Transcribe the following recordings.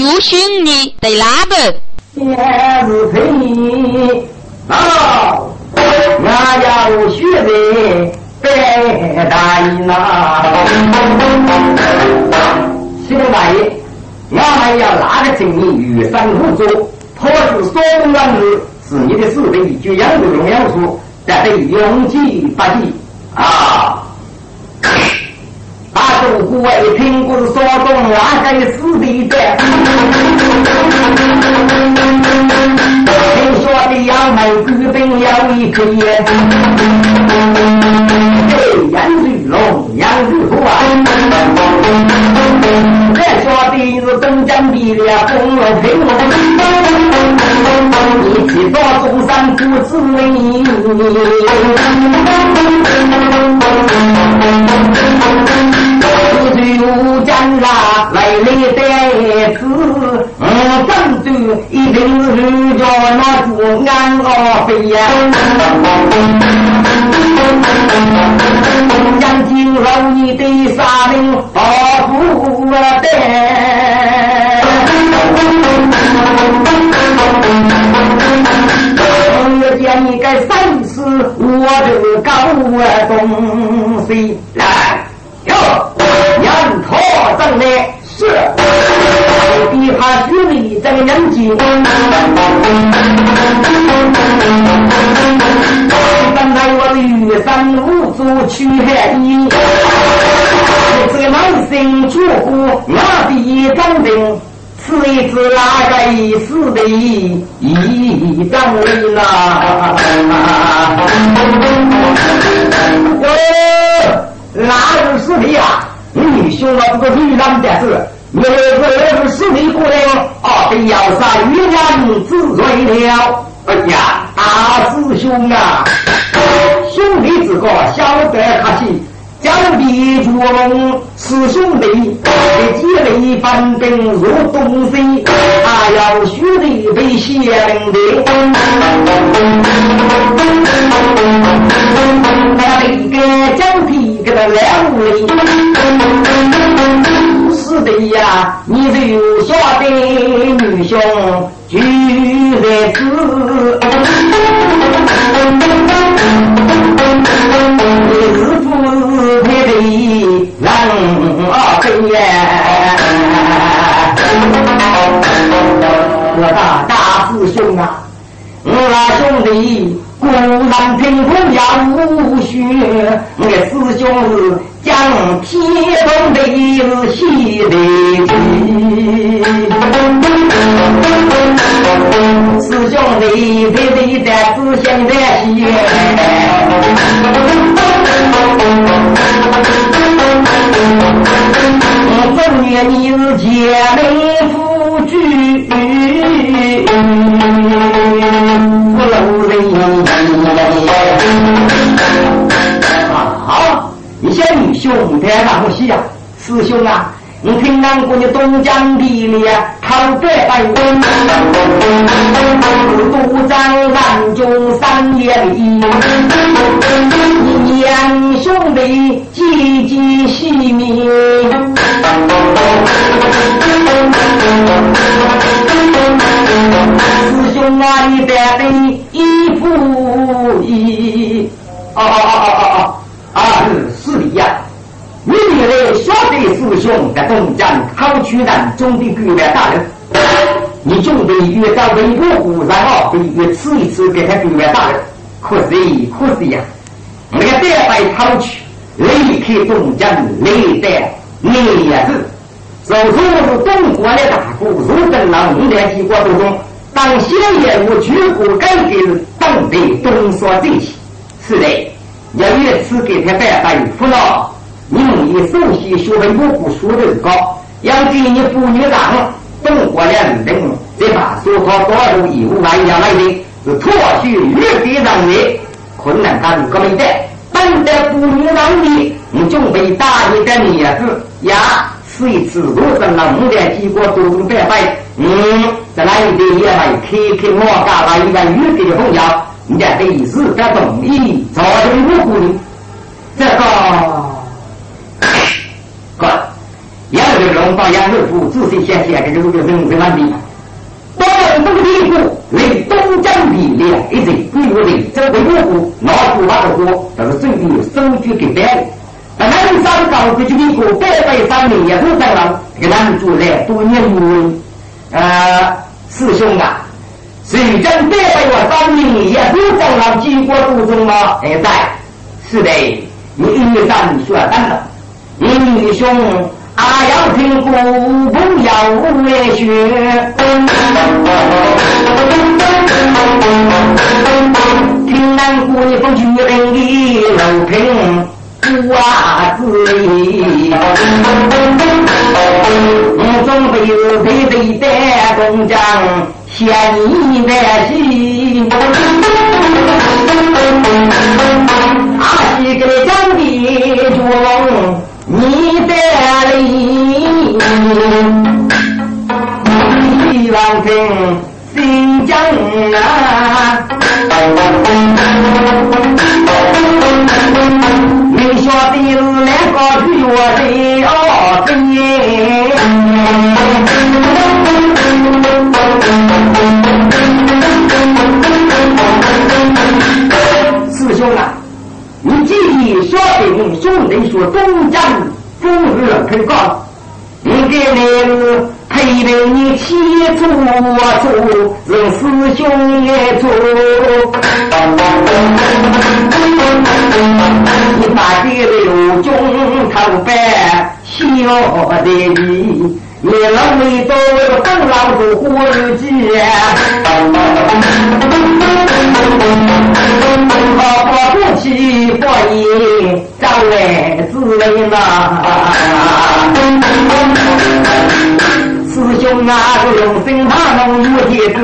有心你得拉的。也是陪你啊，俺要学的白大衣呐。新大爷，俺们要哪个证明玉山无主，破除所有乱子，是你的师弟就养不荣耀书，但得永记不记啊。大都古外听故事说中哪个师弟的？听说的杨梅举兵要一颗烟，嘿，杨玉龙，杨玉虎啊！再说的是东江的了公路平，一起到中山不知名。九江啦，来了的子，嗯，郑州一定是叫那朱安老飞呀。将军老你的杀命保护的，我见你该三思我的高东西来哟。人头正来是，比他虚伪这个人精。本来我的玉山无足去害你，这个男性主顾我的张兵，此一次哪个一死的一张人呐？兄了这个女郎的事，你儿子是你姑娘，啊，被要杀玉娘子罪了。哎呀，大师兄啊，兄弟之个晓得客气，将弟捉龙是兄弟，积累反兵入东西，他要兄弟被先的。那一个将皮给他两位。是的呀，你留下的女兄就在此，你是不是配的人啊！我大大师兄啊，我兄弟。古人凭空要无学，我师兄是将天东的是西的师兄弟配对的是现在西。我正念你是姐妹夫婿，不露人。兄台上不西呀，师兄啊，你听讲过你东江地里靠北拜公，独占南中三野里，两兄弟积极细密，师兄啊，你带的一副一，哦哦哦哦哦哦，啊是是的呀。你来小弟师兄在东江考取南中的官员大人，你准备越找微博湖然后会越吃一次给他官员大人，可惜可惜呀！那个代白考取离开东江来的年子，如果是中国的大国入登了五代帝国当中，当先业务全国改革当地东说这些，是的，要一次给他代白服了。你们以首席学问我不说的高，要给你妇女让懂过两等，这把说他多少义务外要来的，是脱去越地让的困难大如革命的，本得妇女让的，你准备打你的面子呀？是一次如生了五年结果多种百百，嗯，在那一边也来开开我家来一个越地的朋友，人家得是个同意，早就无辜的这个。杨六龙到杨六府仔细想想，这个是个人生问题。东东地府为东江的两一人，不由人这个岳父拿出他的锅，这是真的手举给白。那南山高过去的过百百三年也是这样，这个男主来多年无呃，师兄啊，谁将百百我三年也是这样经过途中吗？哎，在，是的，你一三说单了，英雄。啊，要听古风要为学，听南古风举人的楼平瓜子里，准备背背带东江献你的戏，啊，西个江的中。你的里，一万听新疆啊，你说的是那个女我的哦，师兄啊。你记忆说的兄弟说东江风雨肯告，你给你陪着你起做做，让师兄也做。你把这六中头白笑的你，你老没到当老子活日子。好不起不义，张来自为嘛？师兄啊，这用心他弄有些子，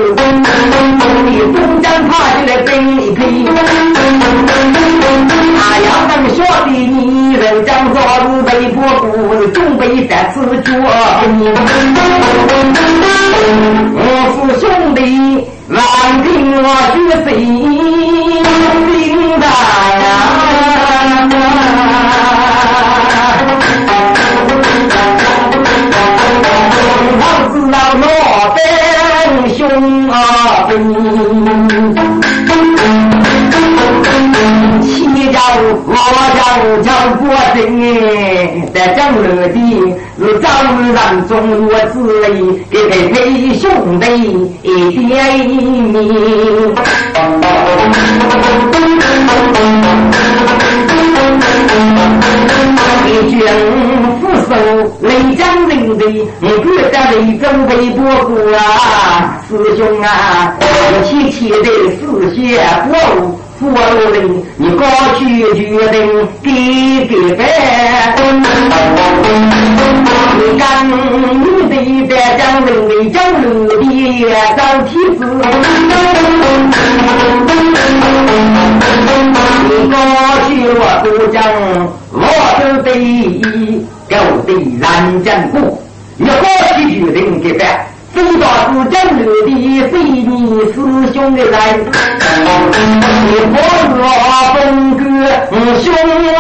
你东江爬起来跟一匹。他要能说的你，人将昨日被迫故，准备在此绝。我是兄弟。难听我学谁明我知道我本兄啊七家我家叫国珍，在江乐地。是早上中我子里给陪陪兄弟一点，一军副手雷将人的，你别在雷中被波过啊，师兄啊，齐齐的四血过。我令你过去决定给给白，你干你得在江人的江路的找梯子，你过去我都讲我都得够得人间过，你过去决定给白。飞到是江流的非你师兄的来，你不若风哥兄啊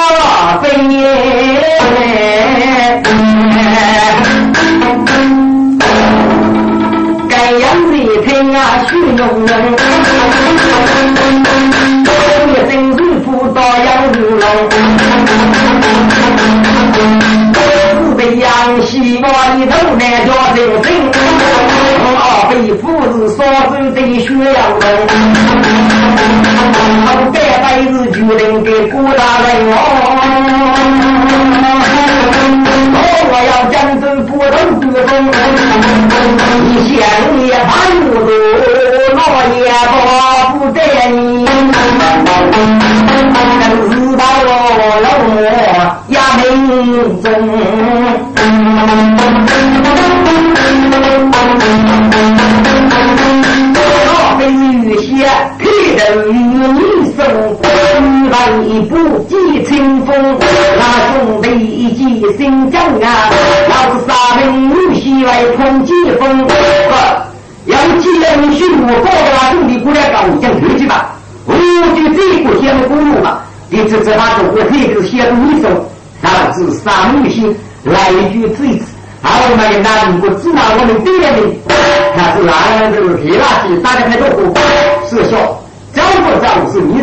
飞，该样的听啊虚荣人，我真功夫到杨如龙，希望一头难叫人生。为父子所生的血养人，他这辈子决定给孤大人哦。我要将这不动不动，你想也盼不住，我也不不得你。知道了我压命中。来一步几清风，那兄弟一记心将啊，老子杀人女婿来碰疾风。不，要既然你许我高大兄弟过来搞讲推举吧，我就这个先公路嘛，你这这把中国这个先女生，老子杀女婿来一句嘴子。好嘛，那如果知道我们对了的，他是那这个铁垃圾打的太多火，师兄，早不早是你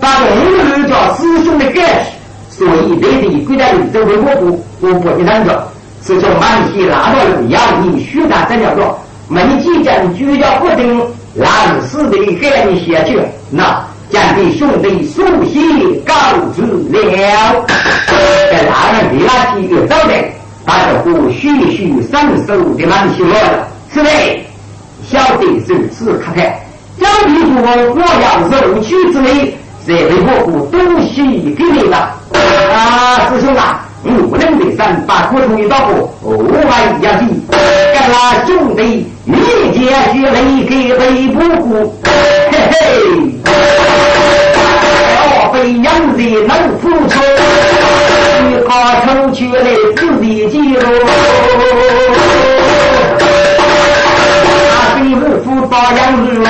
把红日叫师兄的感情，所以对的归在周围我不我不听他着，师兄满心拉到了要你虚大这条路，没几件聚焦不定，让死的给你下去，那。将弟兄弟书信告知了，在大人第那几个招待，大家伙徐徐上手的满起来了。是的，小弟如此看待。小弟说我要肉取之类，这位我不东西给你了。啊，师兄啊，无能的山把苦头一道过，我还要紧。跟那兄弟一结血泪给为不顾，嘿嘿。为娘子能付出，你怕成全了自己记录。大兵日夫打杨子龙，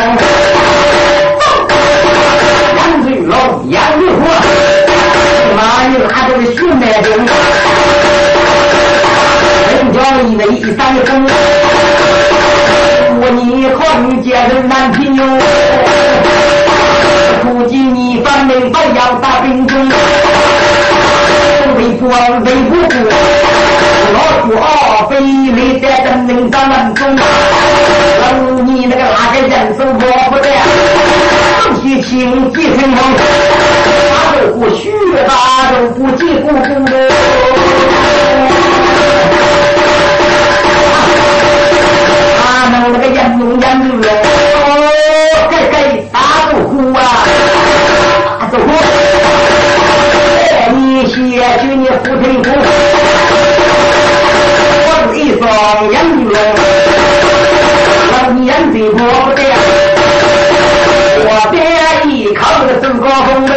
有他这个血脉的？人家以为一三分，我你好女见人难听哟。估计你反门不要打兵中，为国为国国，老主二非立在真名咱门中，老你那个哪个人生活不得？上些情几成功，不虚，大都不结不公的。他能那个严重严重哦，该该大都哭啊！走过，你写就你胡腾虎，我是一双眼睛，老眼睛不得，我得依靠这个周高峰嘞，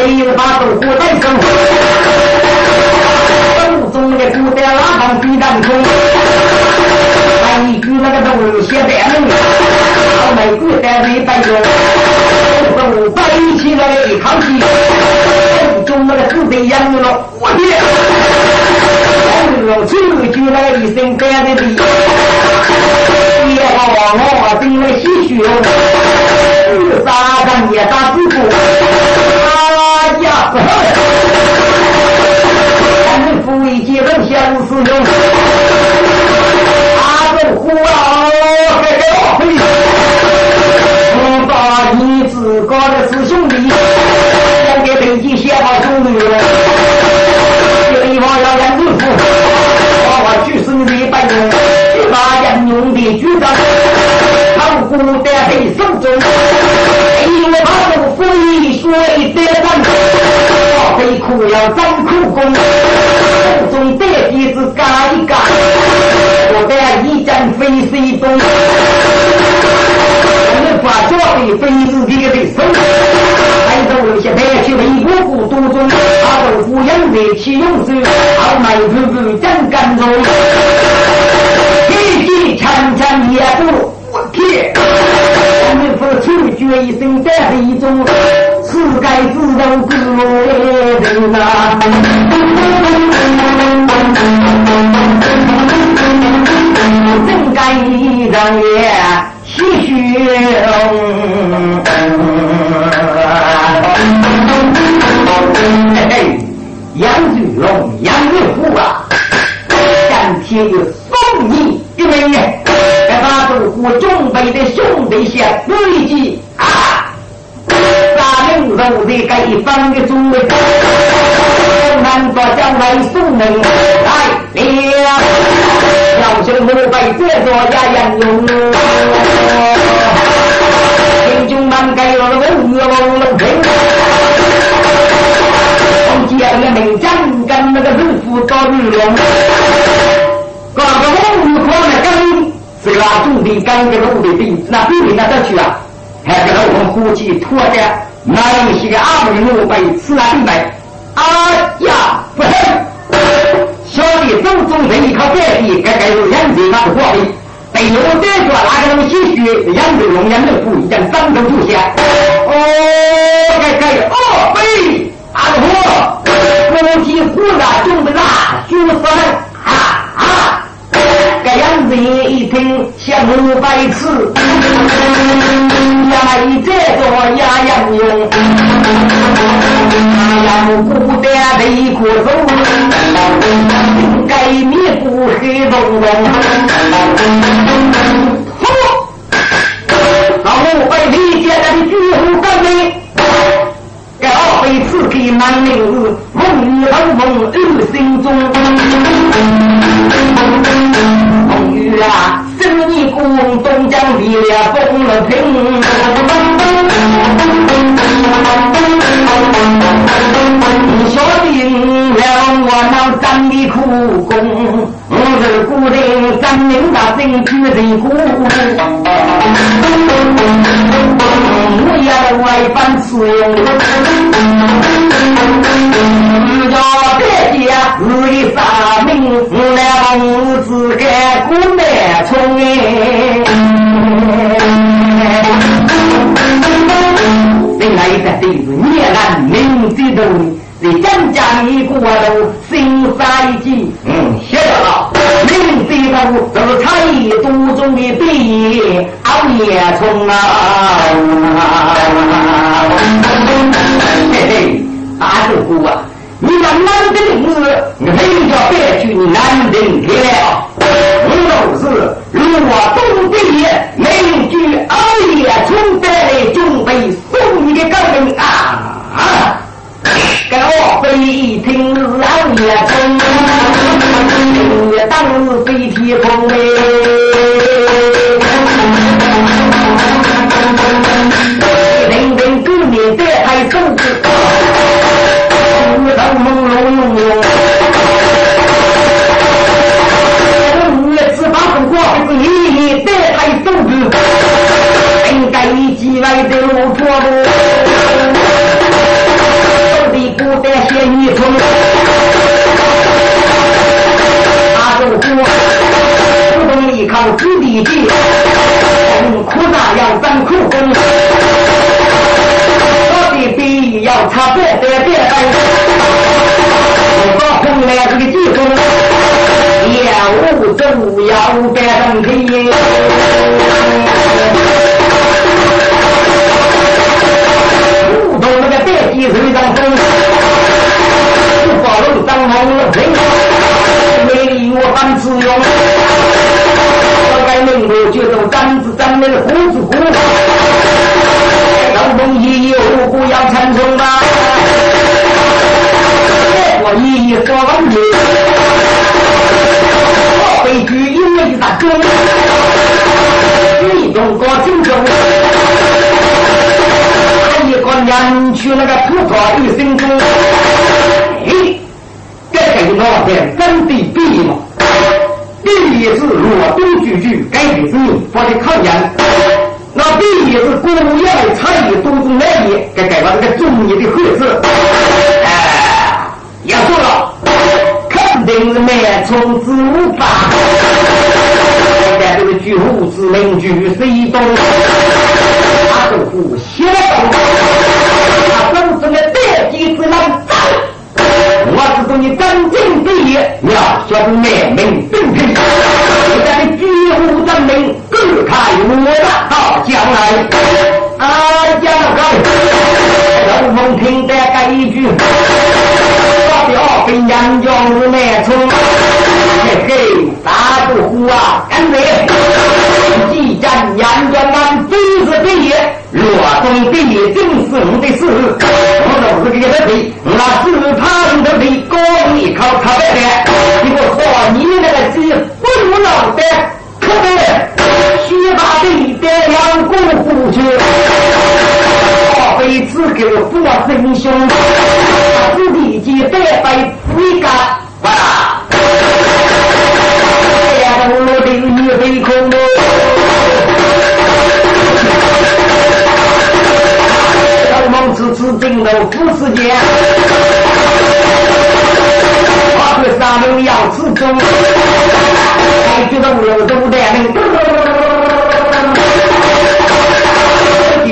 我为了把周虎带走，手中的古代拉帮比当空，还一句那个东西在门。每个单位摆着，都摆起来一套戏，中那个子弟养了，我的，养了出就来一身干的地，别把我真来唏嘘了，自杀干也打师傅，哎呀，咱们夫一结婚相思用，阿都哭啊，给给我回。把你自个的师兄弟，交给北京县把兄弟了。这地方要严政府，把我去死的百人，去把杨勇的局长，唐古的黑手中，因为他们不义说一得官，苦要张苦功，手中得鼻子干一干，我得一战飞水东。把家里非自己的手，还走有些白去为国故都中，他都抚养的起勇士，傲慢日日真干中，一骑长枪也不我天，我们付出决一生在黑中，是该自动自人呐。真该让也。继续，杨玉龙、杨玉虎啊，今天就送你一位，给他都我准备的兄弟些对子啊，咱们肉的该放的主位，难道将来送你来了？要求我被这座家人用，英雄们给了我五龙龙平，从建了名将跟那个日夫到日龙，搞个五路狂的跟，是拉重的跟个路的兵，那兵力那得去啊？还给了我们呼气拖那一些个阿门路被吃了一百，哎呀，不行！小弟手中人一靠白璧，该该有两子那个货币。被我逮住那个东西血，两子龙眼的虎一将掌中出现。哦，该该哦，贝阿虎，我母鸡虎啊，中不啦，就说啊啊！这样子一听像五百次，呀一这个呀呀用，呀不得的一颗肉，该米不黑咚咚。好，老五百里见来的巨虎干杯。这二辈子给男人梦与老梦入心中。梦与啊，生意公东江地了风了平。你晓得了我那咱的苦功，我是古人咱明大真知人。我要外班使用，要别家日的杀命，来我自个古难从哎。另外一个对是叶兰明知道，你江家一过路，心塞急，嗯，晓得了。明知道这是差役都中的笔，熬夜从啊。嘿嘿，大舅姑啊，你那南京子，没叫别去南京去了。我都是如果东北没句熬夜从带来准备送你的高人啊！给我飞一听老爷从，当日飞天空哎，人人给你带台手指，头朦胧。五月十八不过是你带台手指，应该几万的路坡路。不得些女从，他就说，不懂依靠子弟弟，苦大要咱苦功，我的笔要擦别别别分，我红来这个地方，要无走要别等皮。不懂那个别记是一张风。保路当红了平，没理我当自用。我该能够就走簪子簪那个胡子胡。老东西有不要产生吧？一说完了，我悲剧因为他中，你中国精中，他一个人去那个葡萄一生中。这个老天真的闭嘛？第一是罗东句句改的子民发的考验，那第一是古业的参与都中来也，该改了这个中医的盒子。哎，也说了，定是满从此无法。在这个巨户之名巨谁东，他都不晓得，他真正的代际之难走。我是说你真正毕业，要晓得满门登平，我在你举户证明，各开我的好将来。啊，将来，老孟听得这一句，表跟杨庄是难冲，嘿嘿，大不虎啊，干脆，既然杨庄俺真是毕业，若中毕业正是我的事，我都是给他的，那只怕你的背高你靠他白的，你给我说你那个鸡不如脑袋，可得虚把的带两股虎去，辈子给我做真凶，自己鸡带背一个，哇！哎呀，我的一飞空。此次进入副世界，花和三门要此中，还觉得我都带领，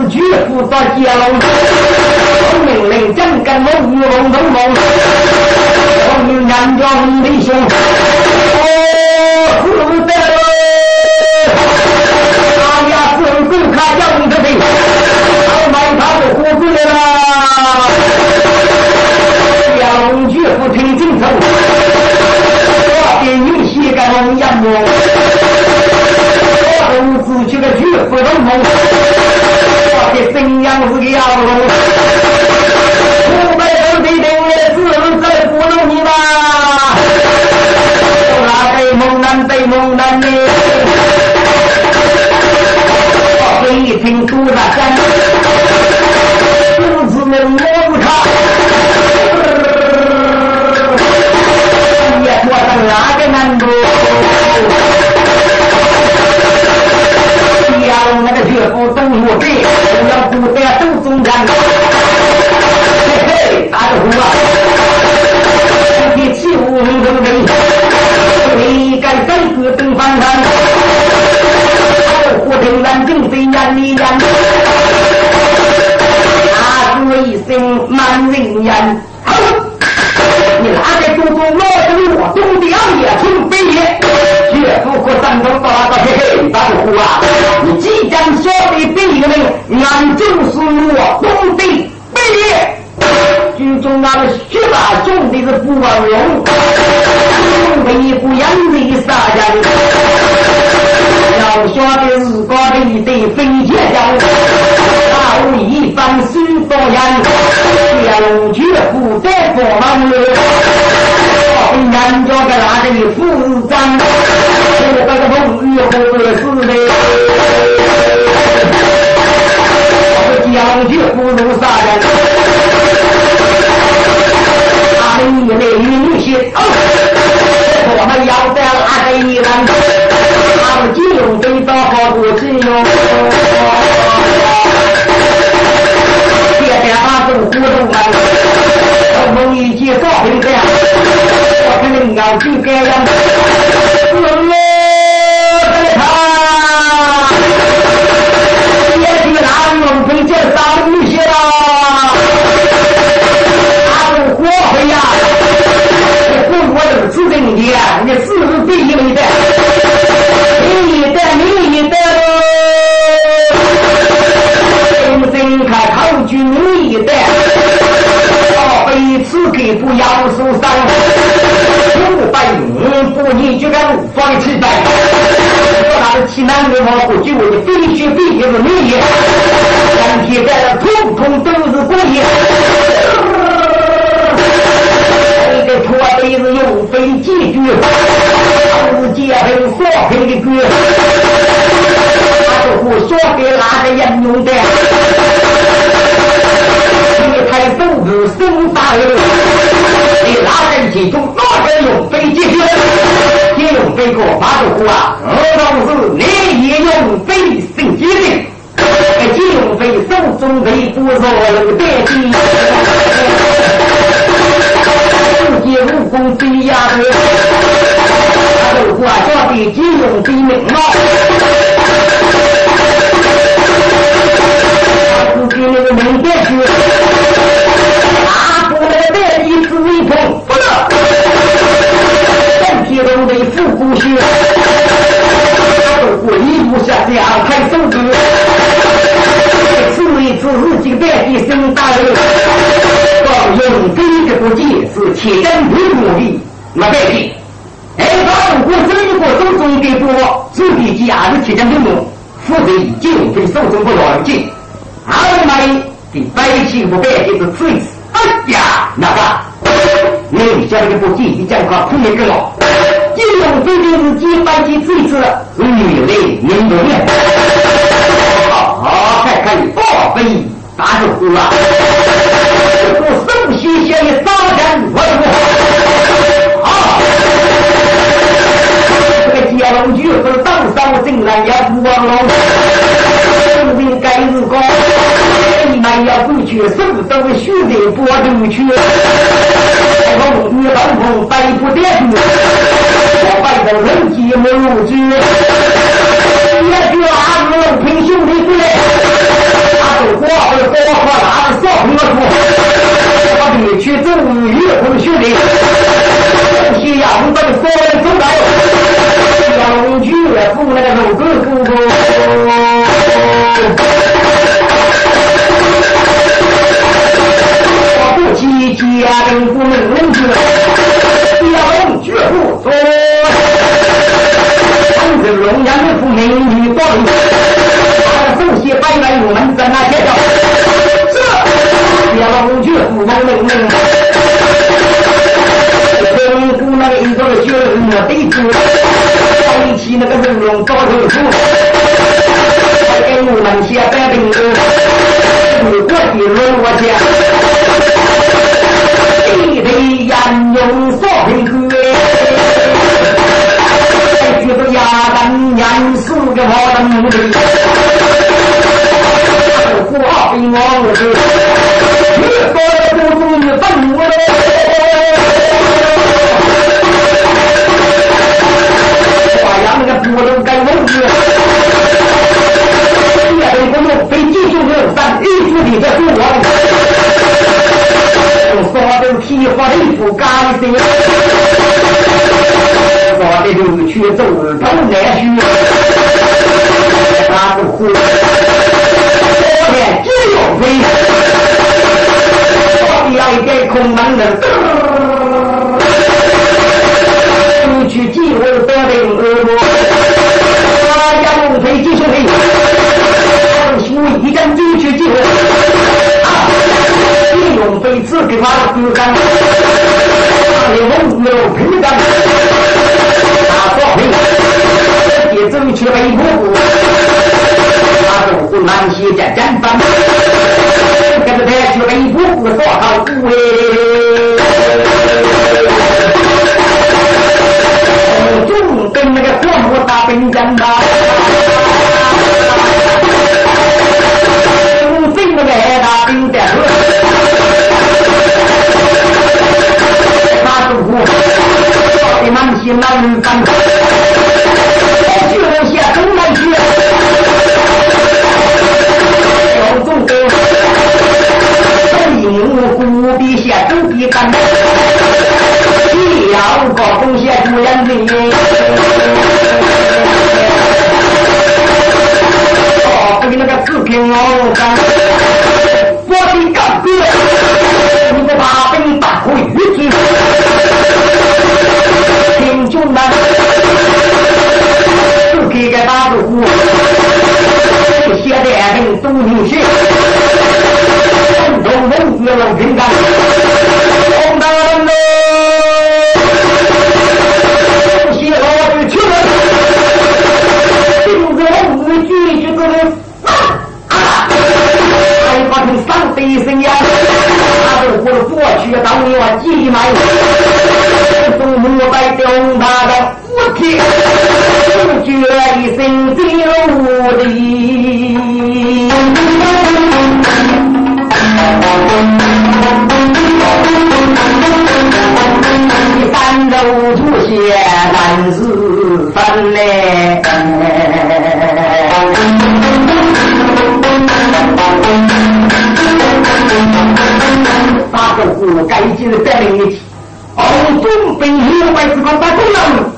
是绝不到接龙，命令真跟我乌龙东龙，我们人家很英雄，哦，古代喽，大家自古看样子的，好买他的胡子来了。龙绝不听进头，我给你写个龙我的新娘是个妖龙，五百多岁的儿子在不弄你吧？那对猛男对猛男呢？我给你听杜大山，儿子们摸不他。哪个难度？要那个岳父懂我，要不在都中间。嘿嘿，打个呼啊！你气无人人人，你该该个登翻山，我听咱正飞眼里眼，啊，说一声满人言。你拿个祖宗老子我东的二爷从北爷，岳父和山东大大嘿嘿大虎啊！你即将说的第一个人，俺就是我东的北爷。军中那个学霸种的是不光荣，为不养的啥家的？要晓得日高的一对飞剑将，大武一番心多严，两绝不得过门路。人家在那里副长，我这个风雨后的是的，我将军不如杀人，他们一类女性，我们要在哪里人？他们金啊？何况是你也用飞升机的？哎，金用飞手中飞不着能得机，自己武功飞呀的，后果叫的金用飞明了。自己那个能得去。不能，身体都得复古些。下这样开手指，此一次日记代替生大人，光用这个不计是铁真不努力，那代替。哎，把如果真如果手中的多，自己家是铁真不努，负责以金非手中不乱进，二妹的百姓不代替是此一次。哎呀，那个。你家里不济，你讲话苦一个了。金龙飞就是几百几次次，女的人多面。好，还可以报飞打招呼啊！我首先先的早晨问候。好，这个接龙局是当上进来也不忘了。今天该是高，你们要过去，手都虚的波动去。风雨当风，百不点住，我摆着人机没入局。也许阿哥平兄弟过来，他都火火火火拿着扫平了我的去走雨风兄弟，夕阳灯扫人走来，两句扶那个肉哥哥哥。家人不能忍住，要龙绝不做。唐子龙阳的父美女多，他手写白来入门在那写着，这要龙绝不能忍住。中国那个一个学人的弟子，一起那个人龙高头出，给我们写白兵歌，我的龙我家。地地人用所平去，觉得亚当人死的好能力，花比我是越多不中越笨我。花样那个不能跟我学，也得不用非技术的，但艺术的这是我。说的皮花的不干净，说的就去走头难学，那不苦，昨天只有飞，说的要一点空门的，去机会得定恶果，我家龙飞继续飞，我一根就去机会。用杯子给他子干，他的梦有平干，他说平，也争取为婆婆，他都不难些在战方，跟着他去为婆婆说好苦哎，总跟那个黄婆打兵战吧。兵那个打兵的。到底满心难干，我就能写东南去。小众的，本应古笔写周笔干，一样高中写朱颜的。哦，对那个字平哦，干，我的干哥，你的大兵大会玉子。兄们，自己个打住呼，写的俺们都有些，统统都要平干。我的过去当年我急买。父母在中他的父亲，不觉一生就的。三周出现难是分嘞，个户该进的在一起。红中兵六百四万大功人，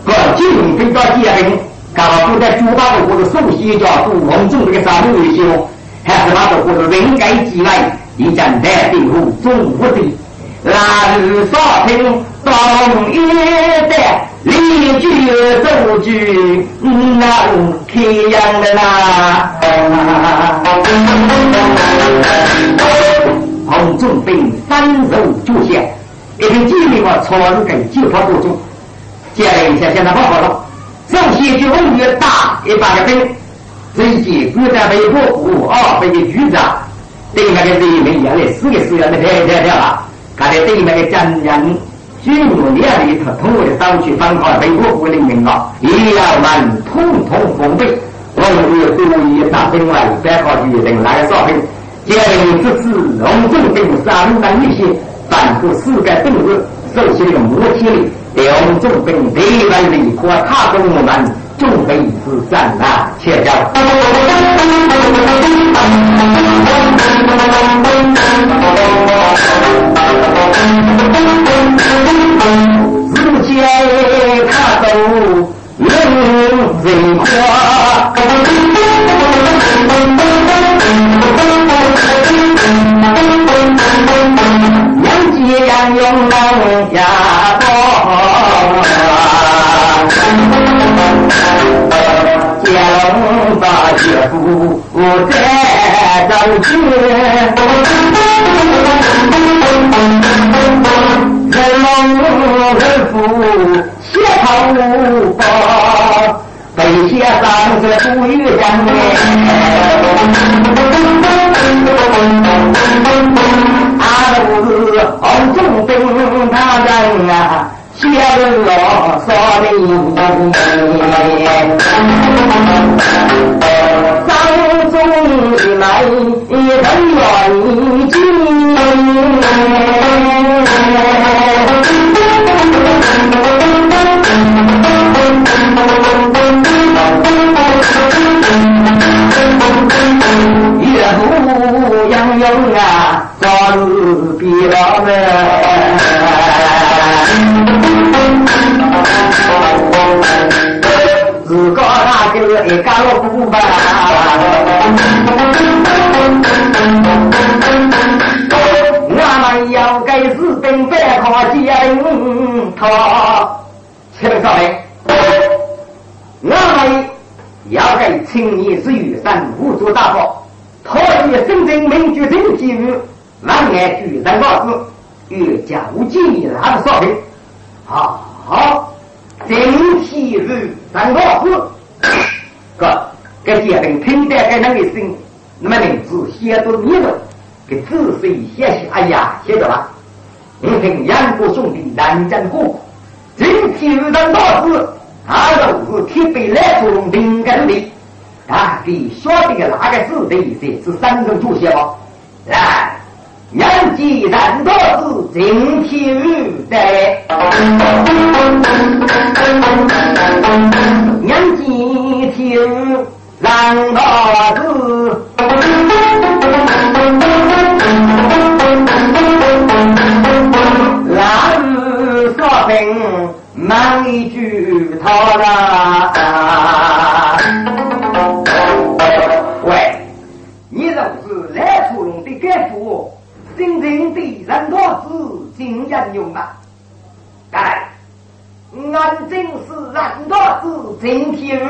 和金兵到结兵，刚好在朱八路或者首席叫杜红中这个三路英雄，还是他的或者人该几位，一战在兵后总不敌，那是少平东一带，立军走军那开阳的啦，红中兵三手就线。一天机灵嘛，超人跟计划多种，接来一下，现在不好了。首先就越大一把的兵，最近古代被国府啊，被局长对那个人民原来四个四个的太太太了，刚才对那个将人军务连里头通过的上去反抗被国府的民啊，一要们统统封闭，我们就故意打兵来，别靠敌人来扫兵。将这次隆重给杀戮男女性，反复四个动日，首先的摩天里，两重兵对外离破他跟我们准备是战啊，切叫。日间他都人人花。杨勇能家多，将把岳父在中间，人龙人父协同报，背写上这主语讲红中兵他人啊，写了说明。张中来人愿进，岳父杨勇啊。早日比老们，自个那个一干了不办，我们要给士兵摆好检讨。请各位，我们要给青年之余三五做大炮，讨以深圳民主政体育。万年举人老子与家务记那的少平，好，好，整体是人老子，个给结婚听得给那个声，那么名字写到你了，给仔细写写，哎呀，写着吧？你听杨国兄弟南征过，今天是人老子，他都是铁背来从灵根的，啊，你晓得个哪个是对的？是三人主写吗？来。杨继然多子敬天的，杨继天让多子，那日说平忙一句他了。子经验用啊！来，俺真是人多子真天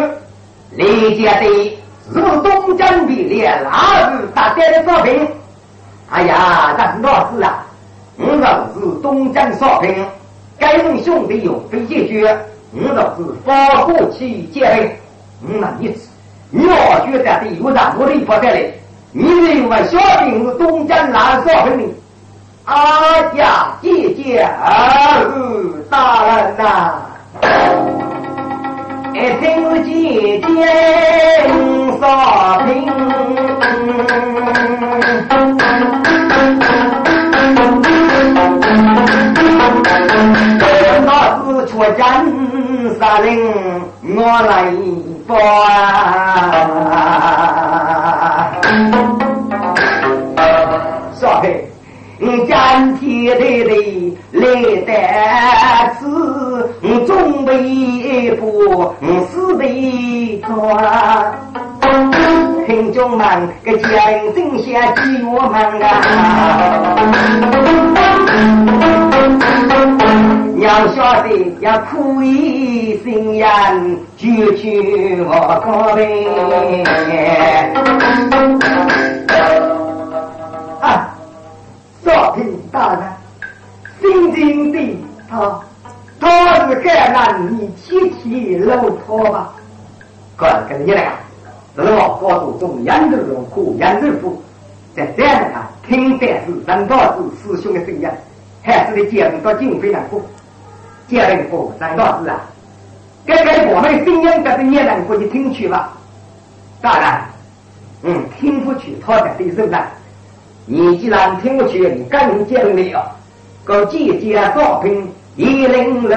理解的是东江的烈哪日大家的作品？哎呀，人多子啊！我就是东江少平，该问兄弟用非解决，我就是发过去接人。我那意思，你要觉得有让我的发在来。你认为小兵是东江哪少分的？阿家姐姐儿大人呐，一听姐姐说平，苦一生呀，久久我可怜。接人过人道是啊，该该我们声音，这是也能过去听去吧？当然，嗯，听不去，他在对手呢。你既然听我劝，你更讲了。个姐姐作品一零六，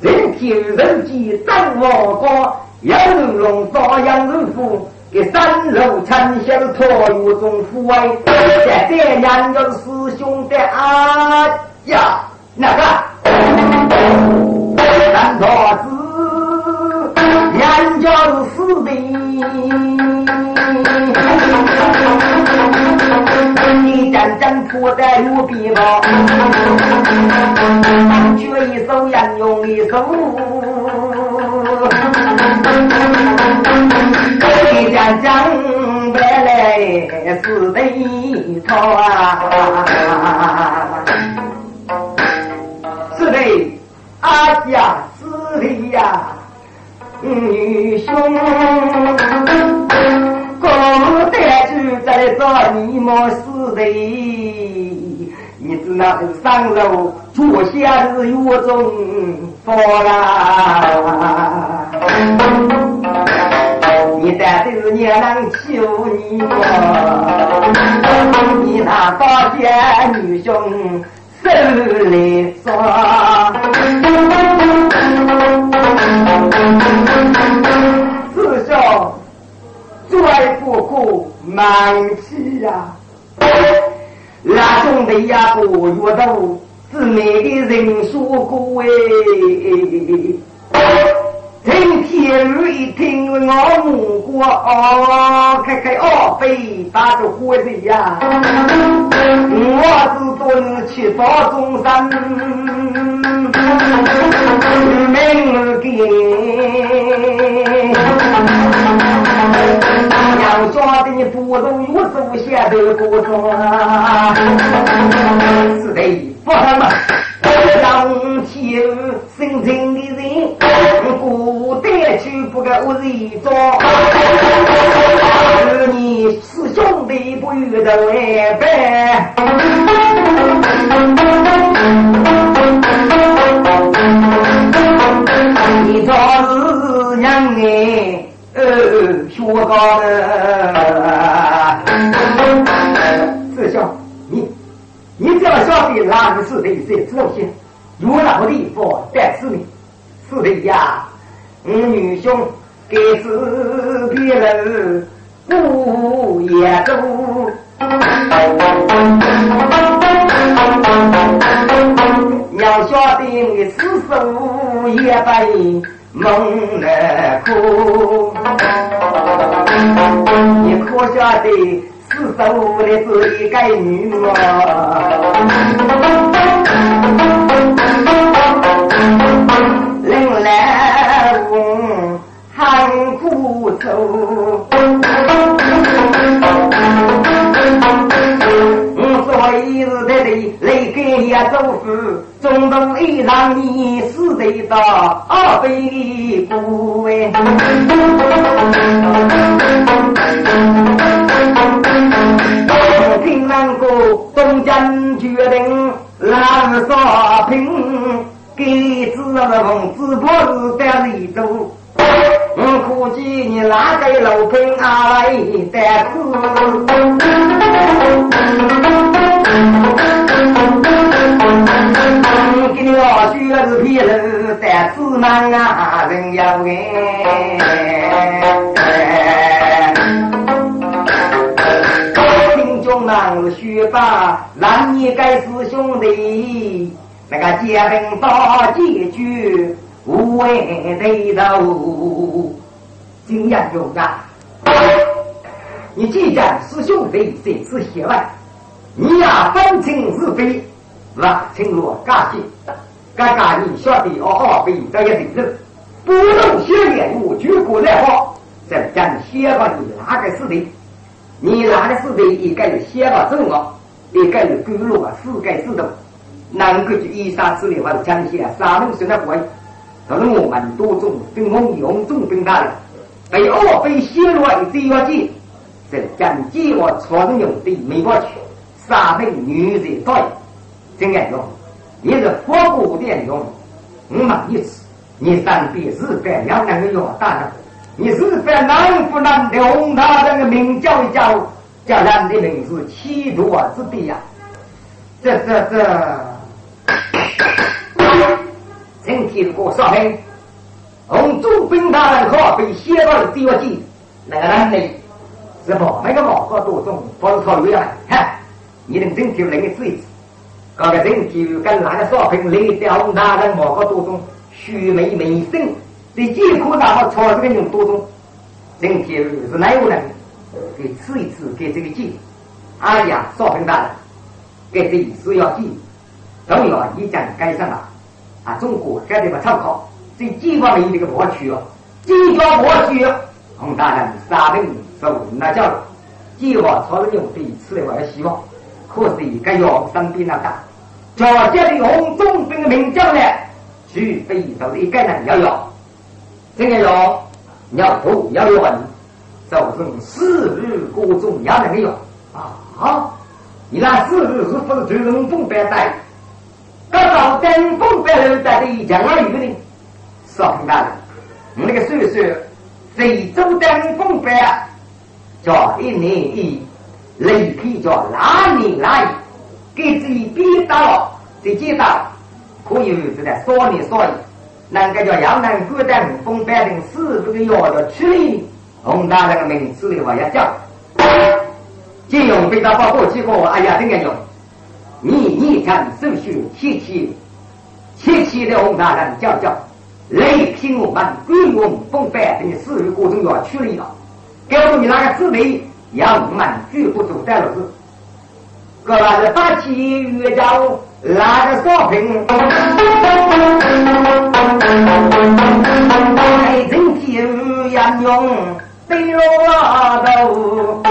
人天人机张我高，杨龙朝阳人夫，给三楼陈小托有种富贵，在这两个师兄的啊呀，那个三坨子，两家死的。你真正铺在路边吧，缺一手杨用一手，你真正白来是对头啊，阿家是的呀，女兄。我带去在找你么死的，你只那上楼坐下是有种佛啦，你带的也能求你么？你那大姐女兄手里耍，再不过满气呀，那兄弟呀不约都是那个人说过哎，听天雨一听我母过哦，开开哦飞打着火的呀，我是蹲去到中山，明天。要晓得你不懂我祖先的故事，是的，不嘛？让天生情的人，古代就不该我人做。你是兄弟不与的来拜，你做是娘哎。呃，学高的师兄，你你只要晓得哪个是对谁知道些，有哪个地方带是你，是的呀。我女兄给是别人不也都，要晓得你师叔也白。梦来哭，你可晓得四十五的是一个女娃，人来问喊苦愁。所以是得的，来给呀祖父，中途一让你死得到二倍苦哎。听人过东江决定蓝沙坪，给子龙子婆子在里头。我估计你哪个老平阿来得给你老许是皮肉带子难啊，人要哎。听众们学吧，让你该是兄弟，那个结婚到结局。无畏对头，经验有啊！你既然是兄弟，谁是血脉？你呀分清是非，那清罗干系，干干你晓得哦哦，被这些敌人不能血脸我举国来话，在讲写个你哪个是的？你哪个是的？一个是写个正啊，一个是勾勒啊，四个是的，能够去以杀之力，或者讲些杀戮性的鬼。可是我们多种兵锋用重兵大的，被二被泄露的这要紧，这将计划传用的没过去，杀被女人多，真爱用，你是活不点用，我们一次，你三比日本两两个要大人，你日本能不能用他这个名教一教，叫人的名字七多之地呀！这这这，今天过少平，红中兵大人可被写到了第二季，那个男的？是不？那个毛高多种，不是考虑了。哈，你能今天来个子搞个今天跟那个少平来的红大人毛高多种，须眉眉生，这艰苦大么操这个用多种？今天是哪有人？给吃一次，给这个记。哎呀，少平大人，给这一次要记，重要已经改善了。啊，中国该地方参考，这计划里这个模区哦，计划模区，洪大人三定受那教育，计划朝着用对此来怀希望。可是一个要身边那个，叫这里红中兵的名将呢，去非洲一个人要要，这个要要土要稳。造成四日过重要的没有啊？你那四日是不是就龙凤白带？刚到登凤白楼带的一江二鱼呢？少平大人，我那个岁数，非洲登凤白叫一年一，雷劈叫哪年来？给自己逼到了，这街道可以是在少年少爷，那个叫杨南古登凤白的四日的要叫去理。洪大人的名字的话要叫，金庸被他包过几个，哎呀，这个用，你你看手续切切切切的洪大人叫叫，雷劈我们鬼用风白等四日过程要处理了，告诉你那个姊妹，要我们绝不走在路子，各位八七月交那个少平，爱情就要用。对喽头，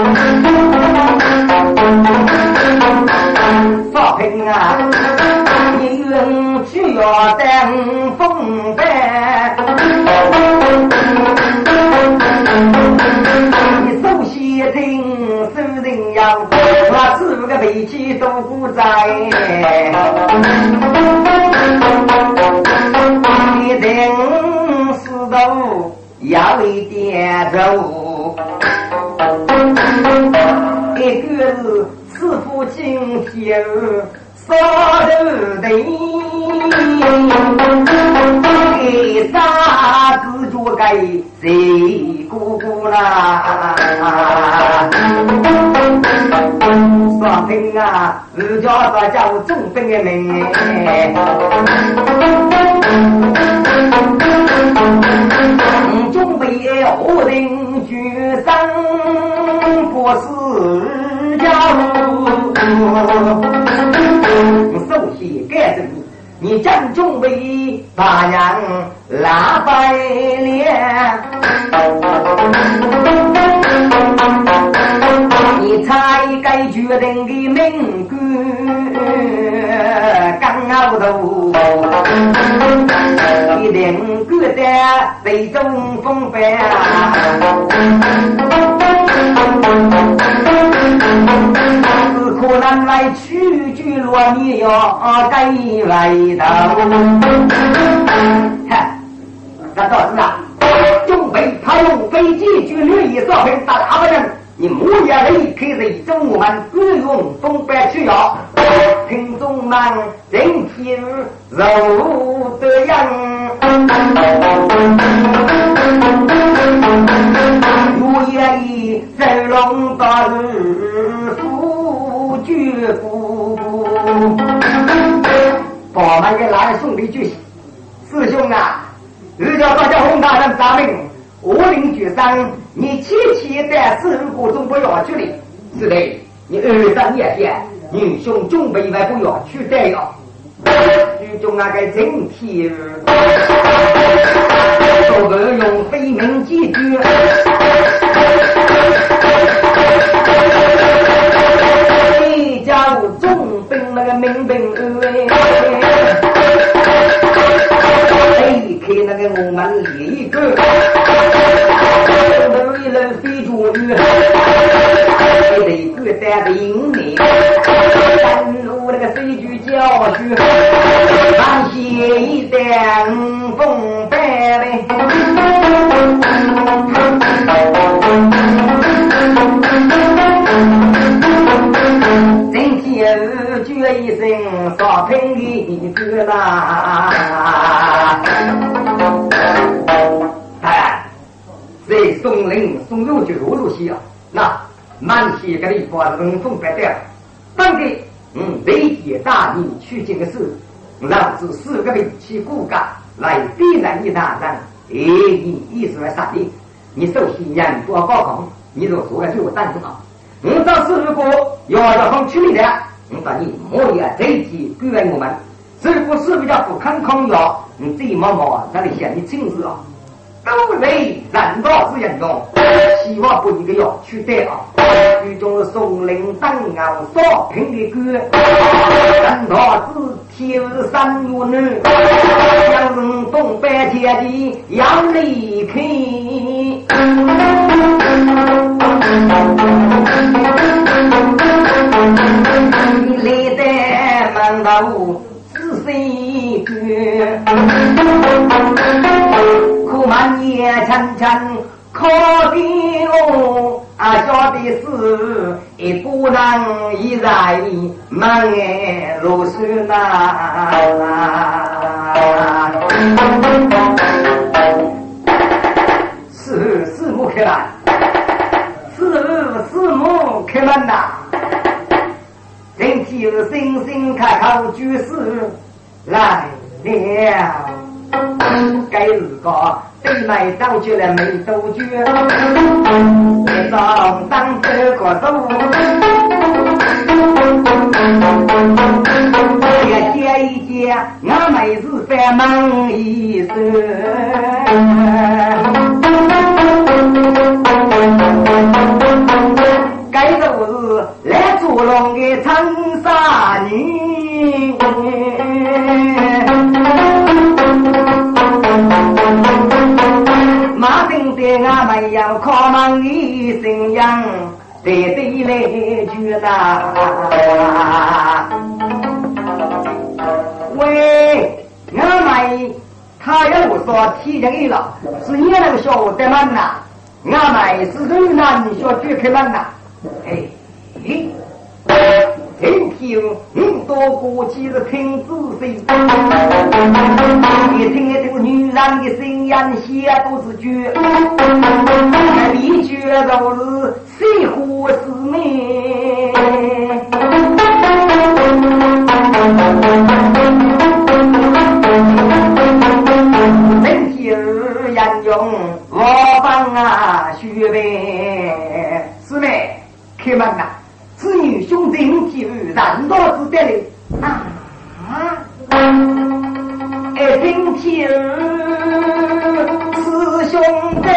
少平啊，你愿去要登风班？四个脾气都不在。你听四头。要一点走，一个是师傅今天烧头的，给啥子就给谁姑姑啦？双平啊，人家说叫中兵的名。我定决心不是家首先该着你，你正中为大娘拉白脸，你猜该决定的命官刚熬头。一定孤单，杯中风范。只可能来取句落你要改来头。哈，那倒是啊，准备他用飞机去旅一少平打大人。你莫要离开这中我们各用东北去要，听众们听听如的样，我愿意在龙大日绝不。我们给来送的句师兄啊，日叫大家洪大人答命。我领举三，你切切在四国中不要去的，是的，你二三年前，英雄准备外不要去的哟。剧中那个整体，都个用飞名几句，兵那个民兵二。开那个我们另一个，楼一楼飞猪女，还得个带的英美，三路那个飞猪教学，上写一单风白嘞。哥啦！哎，在松林松肉就如如西啊，那满西个地方人风百掉，当地嗯危险大逆取经的事，让这四个兵器骨架来逼难你大人，哎，你意思来啥的？你首先眼光高空，你就说个就单子好。我当时如果要要放去的，我把你莫要这几归为我们。如果是比较不肯抗药，你最毛毛那里想你亲自啊，都为人道之人用，希望不一个药取代啊。剧中松林登岸少平的歌，人道之天三月女，向东北天地杨丽萍。来在门头仔细看，苦满夜沉沉可的哦，啊，晓得是一不能一在满眼如水呐。是是木开来，是是木开门呐。人体是星星开口就是来了，该日个对来早就来没多久，一上当这个走，一接一接，俺妹子翻忙一声。要靠忙的信仰，对对来句呐。喂，俺妹他要我说提前了，是你那个小伙在忙呐。俺妹是人男小举开慢呐。哎，听听五多过去的听仔细，你听这个女人的声音写都是绝，你觉都是谁活是美？人体人用我帮啊，学呗，是妹。开门呐！难道之得嘞啊！哎，今天师兄弟，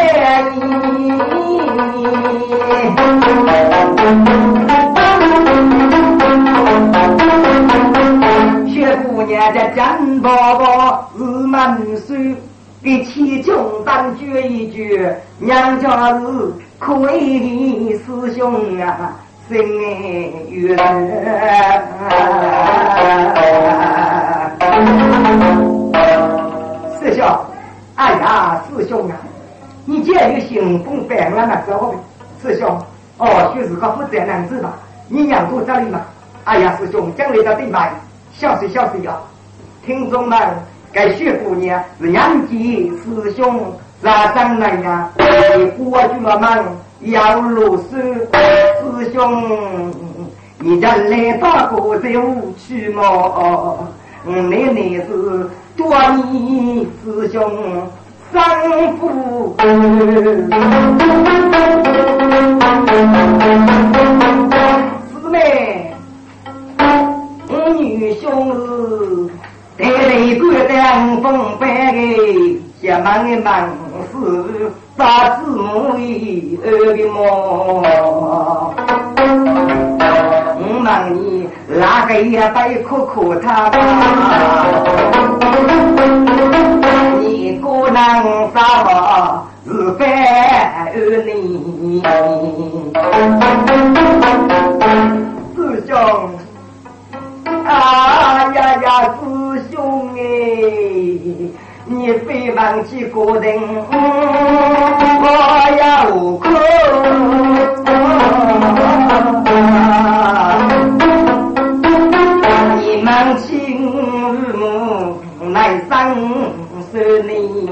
薛姑娘的真宝宝是门孙，给七兄当绝一绝，娘家是。可以师兄啊，心远。师兄，哎呀，师兄啊，你既然有行风百万那时候，师兄，哦，就是个负责男子吧？你娘住这里嘛？哎呀，师兄，将来的对白，小心小心呀！听众们，该薛姑娘是杨吉师兄。拉上来呀！你过去了嘛？要如师师兄，你家来打过这屋去吗？奶奶是多你师兄三夫。师妹，我女兄是带来过当风白的。家忙的忙是把子母一二的忙，我问你哪个也白哭哭他？你个能啥么是反儿你？师兄，啊呀呀，师兄哎！你别忘记古人，我也无。你们亲母来生是你，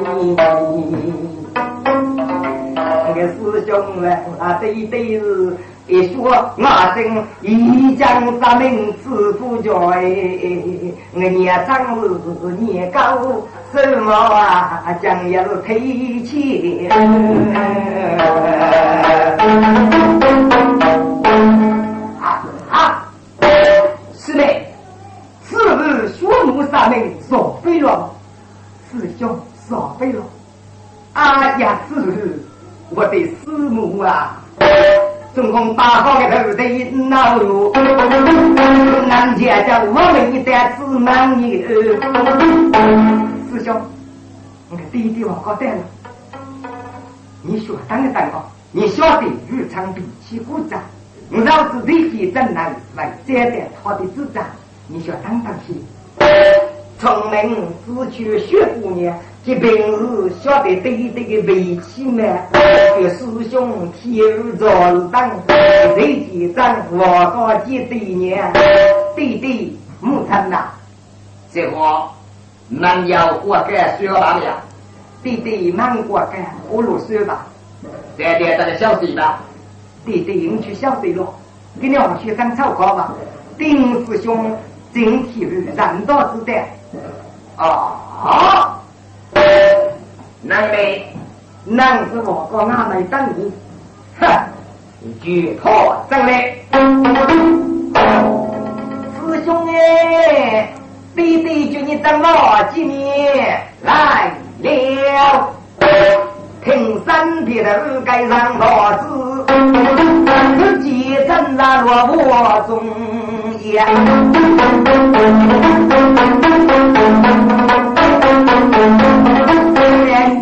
我师兄们啊，对对是。一说我正一将三名师傅教哎，我年长是年高，什么啊将要推前。啊啊，是嘞，是不是学武三名少飞了？师兄少飞了。哎呀，是是我的师母啊！总共八号的头的恼怒，俺家叫我们一代子满你师兄，你看弟弟我搞对了，你说当个蛋糕，你晓得日常比起鼓掌，老子立即正来来接待他的主张，你说当当心。聪明只求学姑娘。这平时晓得对对的围棋吗？给师兄提儿早上，谁记账？我高几对年，弟弟母亲呐，这话能要我该说吧了？弟弟忙过干我录说吧。爹爹在小息吧？弟弟你去小息了，给两学生凑合吧。丁师兄整体是人道之的。啊。难为，难是我哥阿妹等你，哼，举破正来。师兄哎，弟弟叫你等我几年来了，听三别的二街上老子，自己正在落魄中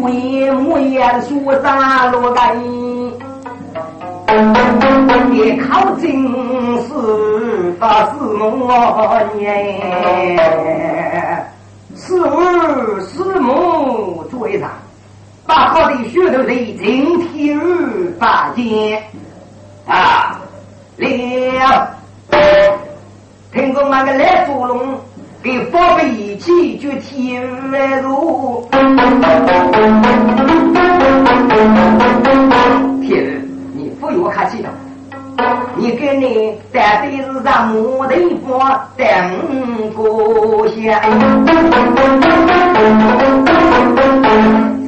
央。书上落在，也考进士大师母年，师儿师母最上，把好的学头的今天发现啊了，听说那个来捉龙。给发个一起就天如，天日，你不用客气了，你给你带的是让木头花等故乡，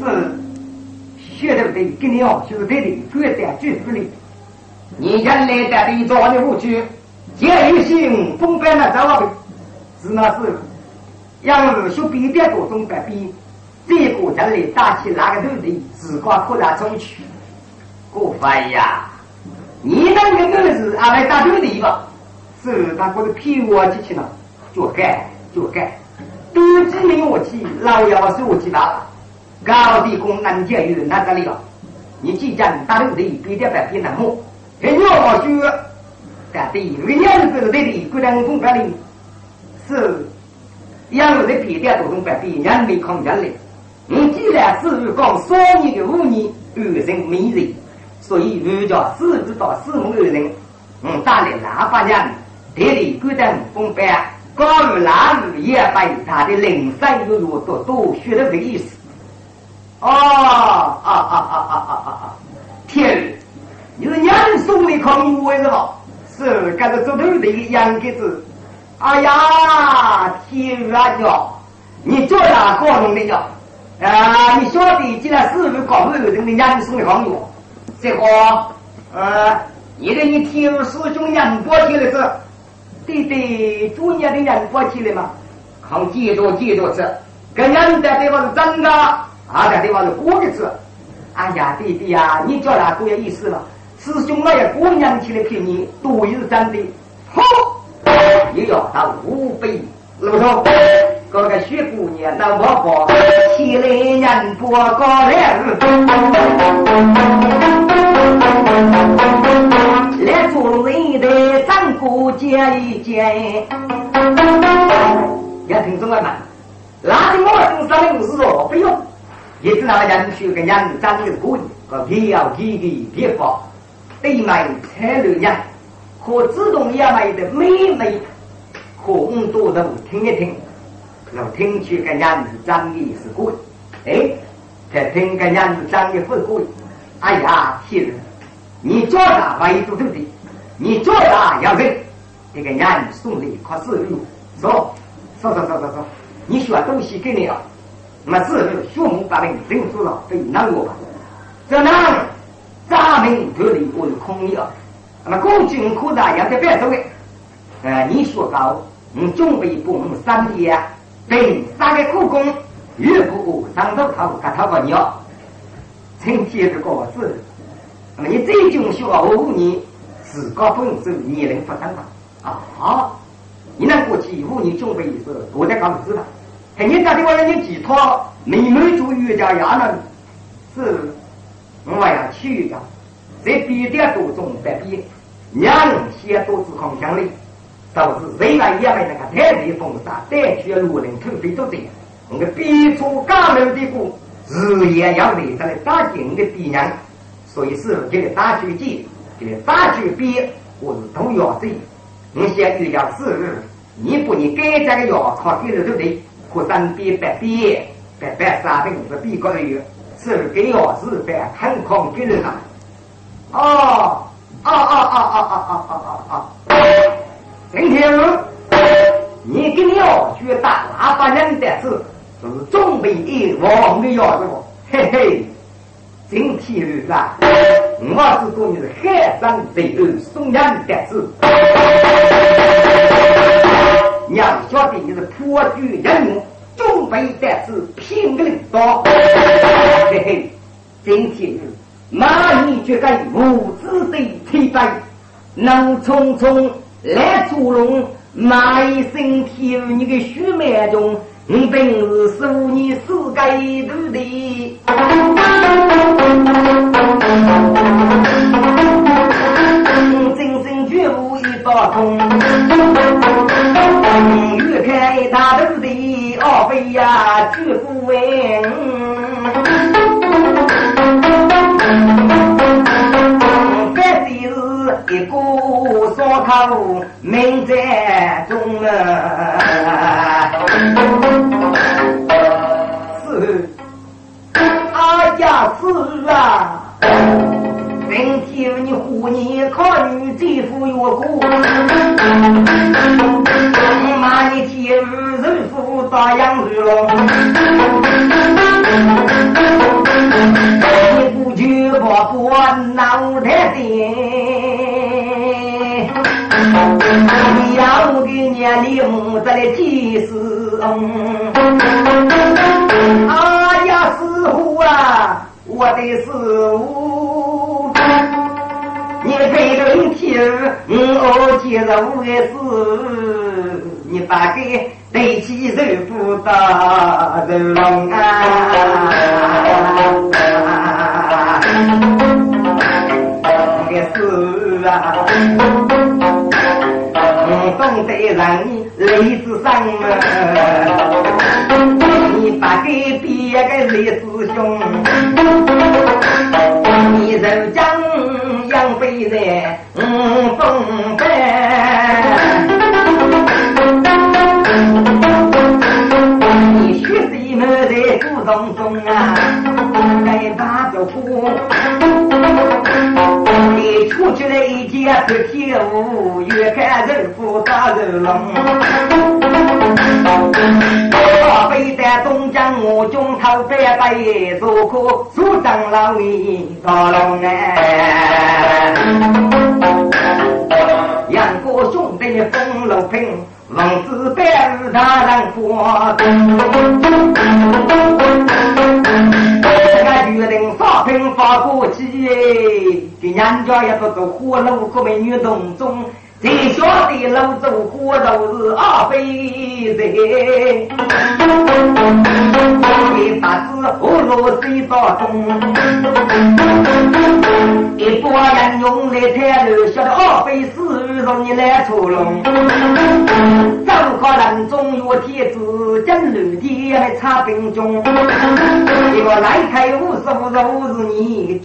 是学的对，跟你要求对的，绝对绝对的。你家来带的找你过去，也有心风干了，找我。是那是，杨日学比别多中百比，这个人里打起哪个头的，自挂可难出去。过分呀！你那个儿子还来打头的吧？是他过来骗我进去了，就改就改，都知名我去，老要是我去打，高地工人家有那个里了。你既然打头的，比别百比那么，人家我说，干的，人家是对的，不能公开的。是，养的皮带都种百变，人类抗人类。你既然是讲少年的五年二成美人，所以儒家四知道四母二人。嗯，打来哪八人，地里孤单风班，高于哪日也被他的灵山有有多多学了个意思。哦，啊啊啊啊啊啊啊！天，你是娘送的空位是吧？是，跟着走头的杨格子。哎呀，天啊！叫你做哪搞弄的叫？啊，你晓得，既然师傅搞不有人的养生的方面，这个呃，你的你听师兄杨过去的是，对对，主年的杨过去的嘛，看记住记住是，跟人在地方是真的，啊，在地方是过的是。哎呀，弟弟呀，你叫哪多有意思了？师兄那也过年起来骗你，都是真的，好。又要到五百路上，这个雪姑娘那么好，起来人不高来，来做人的张姑见一见。要听中文嘛？那听我听上面五十多，不用，也知道人去跟人长得贵，个皮要皮的皮肤，对买才流人，和自动也买的美美。很多人听一听，要听去个样子长得是贵，哎，再听个样子长得不贵，哎呀，天人，你叫他唯独对不对？你叫他要人，这个娘送礼可是有说说说说说说，你学东西给你了，那么是后学木把人人数了被难过吧？在哪里？咱们这里我有空了，那么公军可大也在别走的，呃，你说高，你准备不用三天，等三个苦工，越不上头头，给他个鸟。成天这个字，那么你这种学五年，自个本身你能发展吧？啊，好你能过去五年准备是我在搞事了。看你家的我要你寄托，妹妹做瑜伽呀呢？是，我要去瑜伽，在比点多中在比，两人先多自空相里，导致未来也没那个太地风沙，带去路人土匪都这样，那个比出高楼的股。日夜要为他来打进的敌人，所以是这个打狙击，这个打狙兵，我是都要走。你先遇到事日，你不你该这个药靠给了对不对？或三边八边八八三兵是比个有，是给药是在很抗给了他。哦哦哦哦哦哦哦哦哦哦！今天你给药去打哪把人的事？是准备一王的样子，嘿嘿，今天日啊，我是说你是海上最后送娘的子，娘晓得你是颇具人物，准备的是拼个领导，嘿嘿，今天日马你却敢无知的推翻，能匆匆来捉龙，马一身体你的血脉中。你本是数你世界土地，真心觉悟一把通。越看大土地，二飞呀，绝不为。一个烧烤名在中啊。是，阿家是啊，明天你虎年考女这副月过，妈你天日人夫大洋日龙，你不就把不脑袋顶。要给年龄在的几时？哎呀，师傅啊，我的师傅，你给人听，我接着我的事，你把给对起师傅大人啊，的事啊。得让你泪子上你把给别个泪子兄，你人将养肥人风范，你学习么在古当中啊，该打着呼。了一件是铁舞，越看人富大人龙。大背在东江，我中头白白坐客，苏长老你大龙哎。杨过兄弟风楼平，王子百日大人过。决定发兵发过去，给娘家也不做活路，可美女洞中，最晓得路走火都是阿飞人。为啥子火路水道中，一拨人用来抬路，晓得阿飞是让你来捉龙。走可人中有天子，真路的还差兵中，一个来开五十五十五是你。